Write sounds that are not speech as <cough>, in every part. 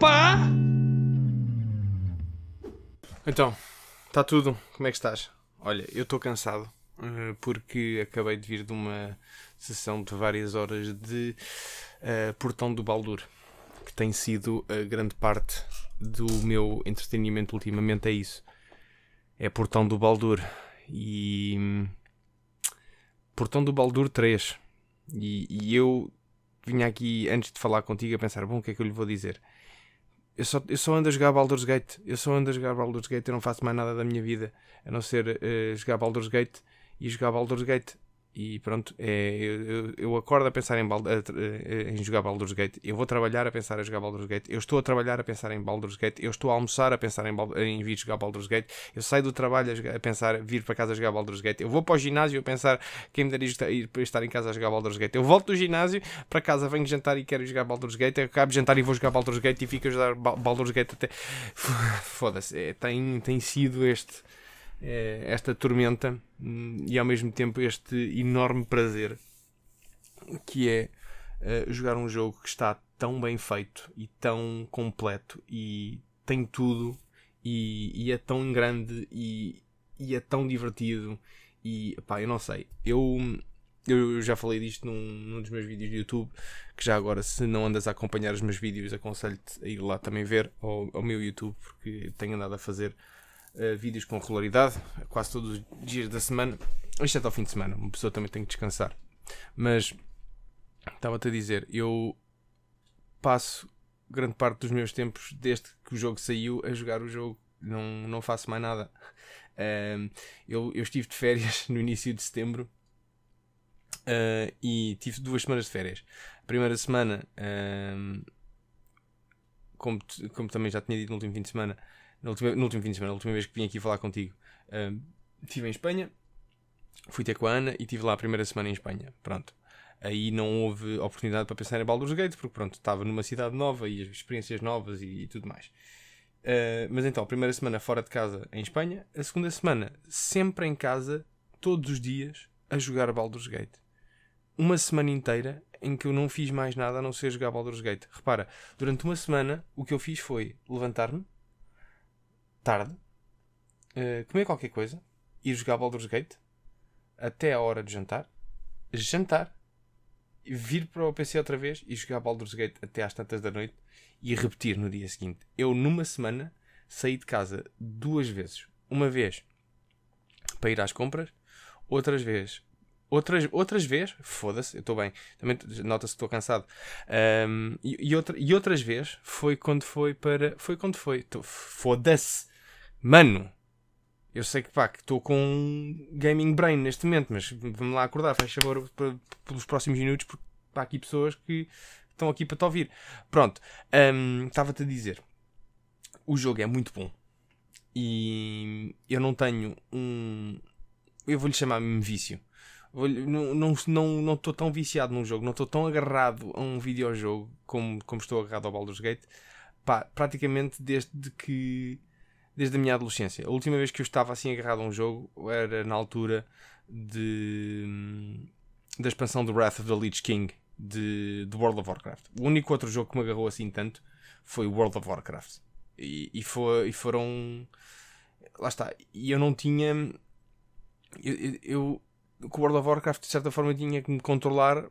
pá! Então, está tudo. Como é que estás? Olha, eu estou cansado uh, porque acabei de vir de uma sessão de várias horas de uh, Portão do Baldur, que tem sido a grande parte do meu entretenimento ultimamente. É isso. É Portão do Baldur. E. hum, Portão do Baldur 3. E, e eu vinha aqui antes de falar contigo a pensar: bom, o que é que eu lhe vou dizer? Eu só, eu só ando a jogar Baldur's Gate. Eu só ando a jogar Baldur's Gate. Eu não faço mais nada da minha vida a não ser eh, jogar Baldur's Gate e jogar Baldur's Gate. E pronto, é, eu, eu- acordo a pensar em, eh, em jogar Baldur's Gate. Eu vou trabalhar a pensar em jogar Baldur's Gate. Eu estou a trabalhar a pensar em Baldur's Gate. Eu estou a almoçar a pensar em, em vir jogar Baldur's Gate. Eu saio do trabalho a, a pensar vir para casa a jogar Baldur's Gate. Eu vou para o ginásio a pensar quem me daria ir estar em casa a jogar Baldur's Gate. Eu volto do ginásio para casa, venho jantar e quero jogar Baldur's Gate. Eu acabo de jantar e vou jogar Baldur's Gate e fico a jogar Ba- Baldur's Gate até. Foda-se, é, tem, tem sido este, esta tormenta hum, e ao mesmo tempo este enorme prazer que é eh, jogar um jogo que está tão bem feito e tão completo e tem tudo e, e é tão grande e, e é tão divertido e pá, eu não sei. Eu, eu já falei disto num, num dos meus vídeos do YouTube, que já agora, se não andas a acompanhar os meus vídeos, aconselho-te a ir lá também ver ao, ao meu YouTube, porque tenho andado a fazer eh, vídeos com regularidade, quase todos os dias da semana, exceto ao fim de semana. Uma pessoa também tem que descansar. Mas estava-te a dizer, eu passo grande parte dos meus tempos desde que o jogo saiu a jogar o jogo. Não, não faço mais nada. Eu, eu estive de férias <laughs> no início de setembro ah, e tive duas semanas de férias. A primeira semana, como, como também já tinha dito no último fim de semana, no último, no último fim de semana, na última vez que vim aqui falar contigo, ahm, estive em Espanha, fui ter com a Ana e estive lá a primeira semana em Espanha. Pronto. Aí não houve oportunidade para pensar em Baldur's Gate, porque pronto, estava numa cidade nova e as experiências novas e, tudo mais. Uh, mas então, a primeira semana fora de casa em Espanha, a segunda semana sempre em casa, todos os dias, a jogar Baldur's Gate. Uma semana inteira em que eu não fiz mais nada a não ser jogar Baldur's Gate. Repara, durante uma semana o que eu fiz foi levantar-me tarde, uh, comer qualquer coisa, ir jogar Baldur's Gate até a hora de jantar, jantar, vir para o PC outra vez e jogar Baldur's Gate até às tantas da noite e repetir no dia seguinte. Eu, numa semana, saí de casa duas vezes. Uma vez para ir às compras, outras vezes. Outras, outras vezes, foda-se, eu estou bem, também nota-se que estou cansado. Ahm, e, e, outra, e outras vezes foi quando foi para. Foi quando foi. Foda-se, mano, eu sei que pá, que estou com um gaming brain neste momento, mas vamos lá acordar, faz favor pelos próximos minutos, porque há aqui pessoas que estão aqui para te ouvir. Pronto, hum, estava-te a dizer, o jogo é muito bom e eu não tenho um. Eu vou-lhe chamar mesmo vício. Não não não não estou tão viciado num jogo, não estou tão agarrado a um videojogo como, como estou agarrado ao Baldur's Gate, pá, praticamente desde que desde a minha adolescência. A última vez que eu estava assim agarrado a um jogo era na altura de da expansão do Wrath of the Lich King de, de World of Warcraft. O único outro jogo que me agarrou assim tanto foi World of Warcraft. E, e, foi, e foram. Lá está. E eu não tinha. Eu, eu, com World of Warcraft, de certa forma, tinha que me controlar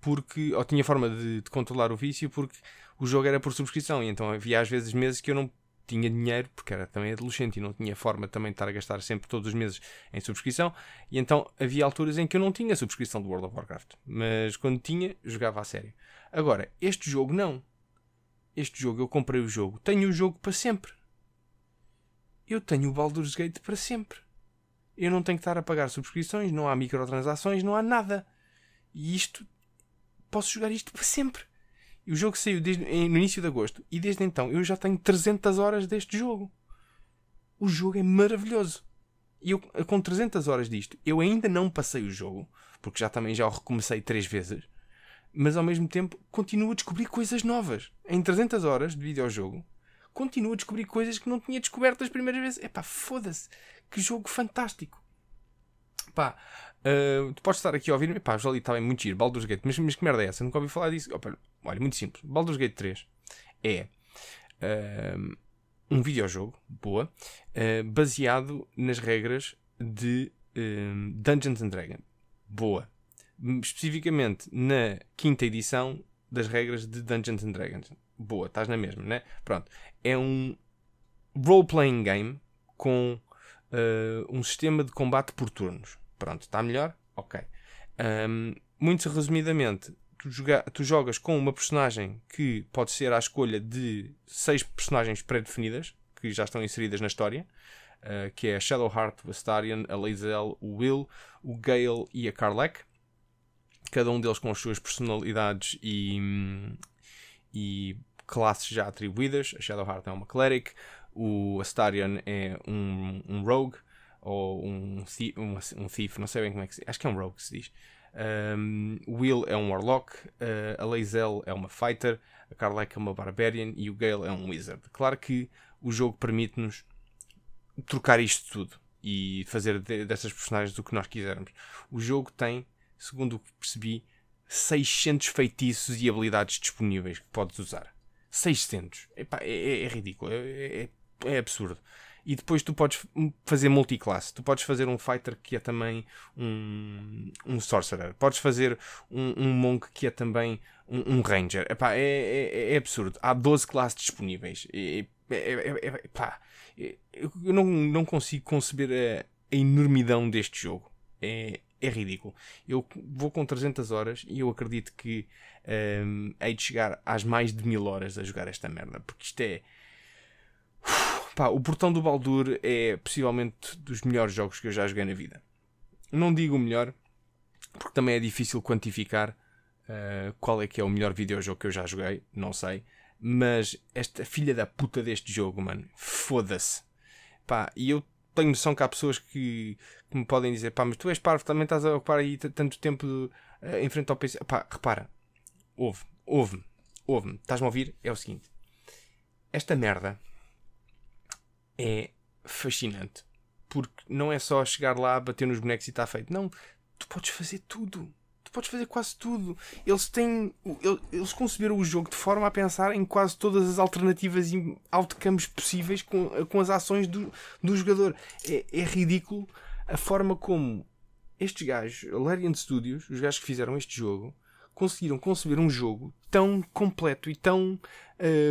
porque. Ou tinha forma de, de controlar o vício porque o jogo era por subscrição. E então havia às vezes meses que eu não tinha dinheiro, porque era também adolescente e não tinha forma também de estar a gastar sempre todos os meses em subscrição. E então havia alturas em que eu não tinha subscrição do World of Warcraft. Mas quando tinha, jogava a sério. Agora, este jogo não. Este jogo, eu comprei o jogo, tenho o jogo para sempre. Eu tenho o Baldur's Gate para sempre. Eu não tenho que estar a pagar subscrições, não há microtransações, não há nada. E isto, posso jogar isto para sempre. E o jogo saiu desde, no início de agosto e desde então eu já tenho 300 horas deste jogo. O jogo é maravilhoso. E eu, com 300 horas disto, eu ainda não passei o jogo, porque já também já o recomecei três vezes, mas ao mesmo tempo continuo a descobrir coisas novas. Em 300 horas de videojogo, continuo a descobrir coisas que não tinha descoberto das primeiras vezes. Epá, foda-se. Que jogo fantástico. Pá, ah, tu podes estar aqui a ouvir-me. Pá, ali está bem muito giro. Baldur's Gate. Mas, mas que merda é essa? Nunca ouvi falar disso. Olha, muito simples. Baldur's Gate 3 é uh, um videojogo, boa, uh, baseado nas regras de uh, Dungeons and Dragons, boa. Especificamente na quinta edição das regras de Dungeons and Dragons, boa, estás na mesma, né? Pronto, é um role-playing game com uh, um sistema de combate por turnos. Pronto, está melhor? Ok. Um, muito resumidamente, tu, joga tu, jogas com uma personagem que pode ser à escolha de seis personagens pré-definidas que já estão inseridas na história, uh, que é a Shadowheart, o Astarion, a Lae'zel, o Will, o Gale e a Karlek. Cada um deles com as suas personalidades e, e classes já atribuídas. A Shadowheart é uma Cleric, o Astarion é um, um Rogue, ou um, um, um Thief, não sei bem como é que se diz. Acho que é um Rogue que se diz. Um, Will é um Warlock, uh, a Lae'zel é uma Fighter, a Karlek é uma Barbarian e o Gale é um Wizard. Claro que o jogo permite-nos trocar isto tudo e fazer de, dessas personagens o que nós quisermos. O jogo tem, segundo o que percebi, 600 feitiços e habilidades disponíveis que podes usar. 600. Epá, é, é, é ridículo. É, é, é absurdo e depois tu podes fazer multiclasse. Tu podes fazer um fighter que é também um, um sorcerer. Podes fazer um, um monk que é também um, um ranger. Epá, é, é, é, absurdo. Há 12 classes disponíveis. É, epá, eu não, não consigo conceber a, a enormidão deste jogo. É, é ridículo. Eu vou com 300 horas e eu acredito que um, hei de chegar às mais de mil horas a jogar esta merda. Porque isto é Pá, o Portão do Baldur é possivelmente dos melhores jogos que eu já joguei na vida. Não digo o melhor, porque também é difícil quantificar uh, qual é que é o melhor videojogo que eu já joguei, não sei. Mas esta filha da puta deste jogo, mano, foda-se. Pá, e eu tenho noção que há pessoas que, que, me podem dizer, pá, mas tu és parvo, também estás a ocupar aí tanto tempo uh, em frente ao PC. Pá, repara, ouve, ouve-me, ouve-me, estás-me a ouvir? É o seguinte, esta merda é fascinante. Porque não é só chegar lá, bater nos bonecos e está feito. Não, tu podes fazer tudo. Tu podes fazer quase tudo. Eles têm. Eles conceberam o jogo de forma a pensar em quase todas as alternativas e outcomes possíveis com, com as ações do, do jogador. É, é ridículo a forma como estes gajos, Larian Studios, os gajos que fizeram este jogo, conseguiram conceber um jogo tão completo e tão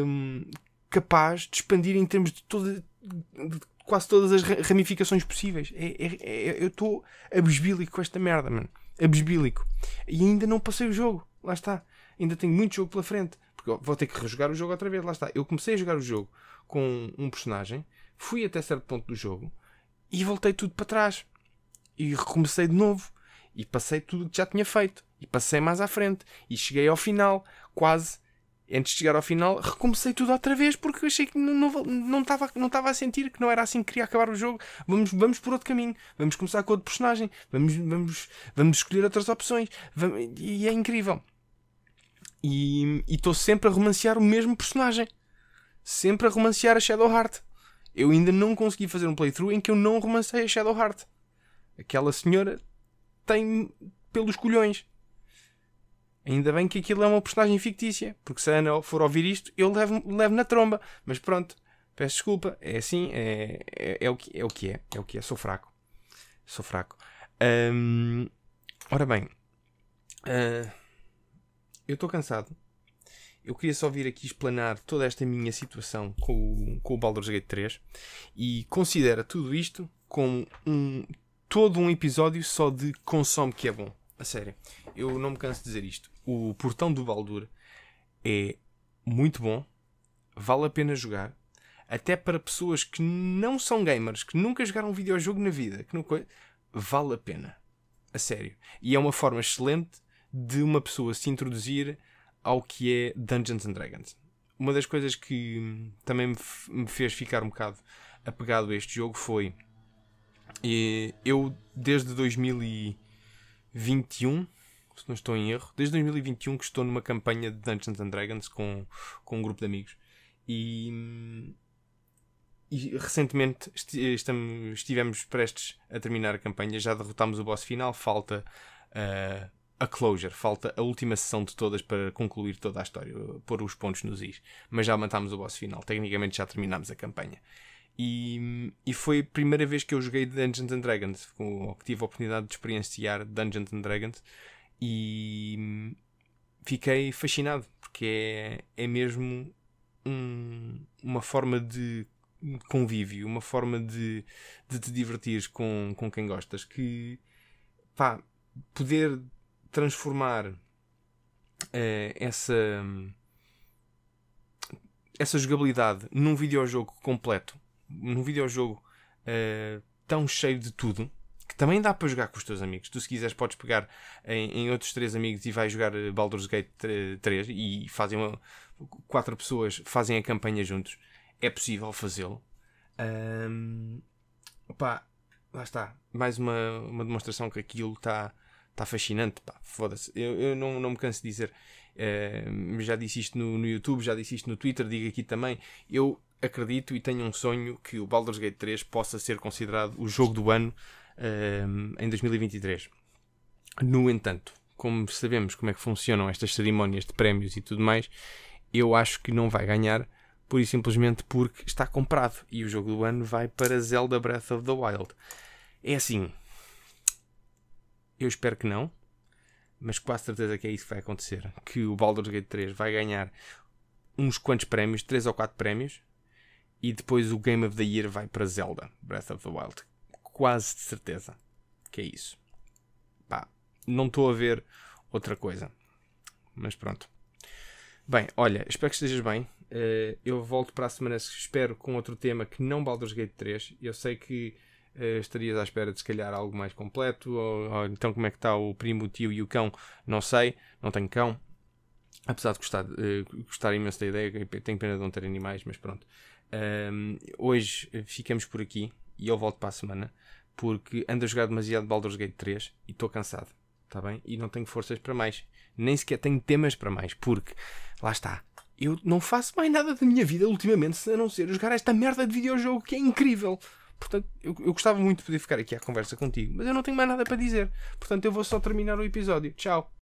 hum, capaz de expandir em termos de toda, de quase todas as ramificações possíveis. É, é, é, eu estou abesbílico com esta merda, mano. Abesbílico. E ainda não passei o jogo. Lá está. Ainda tenho muito jogo pela frente. Porque vou ter que rejogar o jogo outra vez. Lá está. Eu comecei a jogar o jogo com um personagem, fui até certo ponto do jogo e voltei tudo para trás. E recomecei de novo. E passei tudo o que já tinha feito. E passei mais à frente. E cheguei ao final, quase antes de chegar ao final, recomecei tudo outra vez porque achei que não estava não, não a sentir que não era assim que queria acabar o jogo. Vamos, vamos por outro caminho, vamos começar com outro personagem, vamos, vamos, vamos escolher outras opções. Vamos, e é incrível. E estou sempre a romancear o mesmo personagem, sempre a romancear a Shadowheart. Eu ainda não consegui fazer um playthrough em que eu não romancei a Shadowheart. Aquela senhora tem pelos colhões. Ainda bem que aquilo é uma personagem fictícia, porque se a Ana for ouvir isto, eu levo, levo na tromba. Mas pronto, peço desculpa, é assim, é, é, é, o, que, é o que é, é o que é, sou fraco. Sou fraco. Ora bem, uh, eu estou cansado. Eu queria só vir aqui explanar toda esta minha situação com, com o Baldur's Gate 3 e considera tudo isto como um, todo um episódio só de consome que é bom. A sério, eu não me canso de dizer isto. O Portão do Baldur é muito bom, vale a pena jogar, até para pessoas que não são gamers, que nunca jogaram um videojogo na vida, que nunca... vale a pena. A sério. E é uma forma excelente de uma pessoa se introduzir ao que é Dungeons and Dragons. Uma das coisas que também me fez ficar um bocado apegado a este jogo foi eu desde 2000 e 21, se não estou em erro, desde 2021 que estou numa campanha de Dungeons and Dragons com, com um grupo de amigos. E, e recentemente estamos, estivemos prestes a terminar a campanha, já derrotámos o boss final, falta uh, a closure, falta a última sessão de todas para concluir toda a história, pôr os pontos nos is. Mas já matámos o boss final, tecnicamente já terminámos a campanha. E, e foi a primeira vez que eu joguei Dungeons and Dragons, que tive a oportunidade de experienciar Dungeons and Dragons e fiquei fascinado, porque é, é mesmo um, uma forma de convívio, uma forma de, de te divertir com, com quem gostas, que pá, poder transformar uh, essa essa jogabilidade num videojogo completo, num videojogo uh, tão cheio de tudo, também dá para jogar com os teus amigos. Tu, se quiseres, podes pegar em, em outros três amigos e vais jogar Baldur's Gate 3 e fazem uma, quatro pessoas fazem a campanha juntos. É possível fazê-lo. Um, lá está. Mais uma, uma demonstração que aquilo está tá fascinante. Foda-se. Eu, eu não, não me canso de dizer. Já disse isto no, no YouTube, já disse isto no Twitter, digo aqui também. Eu acredito e tenho um sonho que o Baldur's Gate 3 possa ser considerado o jogo do ano uh, em 2023. No entanto, como sabemos como é que funcionam estas cerimónias de prémios e tudo mais, eu acho que não vai ganhar, por e simplesmente porque está comprado e o jogo do ano vai para Zelda Breath of the Wild. É assim, eu espero que não, mas quase certeza que é isso que vai acontecer. Que o Baldur's Gate 3 vai ganhar uns quantos prémios, 3 ou 4 prémios, e depois o Game of the Year vai para Zelda Breath of the Wild. Quase de certeza que é isso. Pá, não estou a ver outra coisa. Mas pronto. Bem, olha, espero que estejas bem. Uh, eu volto para a semana, espero, com outro tema que não Baldur's Gate 3. Eu sei que uh, estarias à espera de se calhar algo mais completo, ou, ou, então como é que está o primo, o tio e o cão, não sei, não tenho cão. Apesar de gostar, uh, gostar imenso da ideia, tenho pena de não ter animais, mas pronto. Ehm, hoje ficamos por aqui e eu volto para a semana porque ando a jogar demasiado Baldur's Gate 3 e estou cansado, está bem? E não tenho forças para mais nem sequer tenho temas para mais, porque lá está. Eu não faço mais nada da minha vida ultimamente a não ser jogar esta merda de videojogo que é incrível. Portanto, eu, eu gostava muito de poder ficar aqui à conversa contigo, mas eu não tenho mais nada para dizer. Portanto, eu vou só terminar o episódio. Tchau.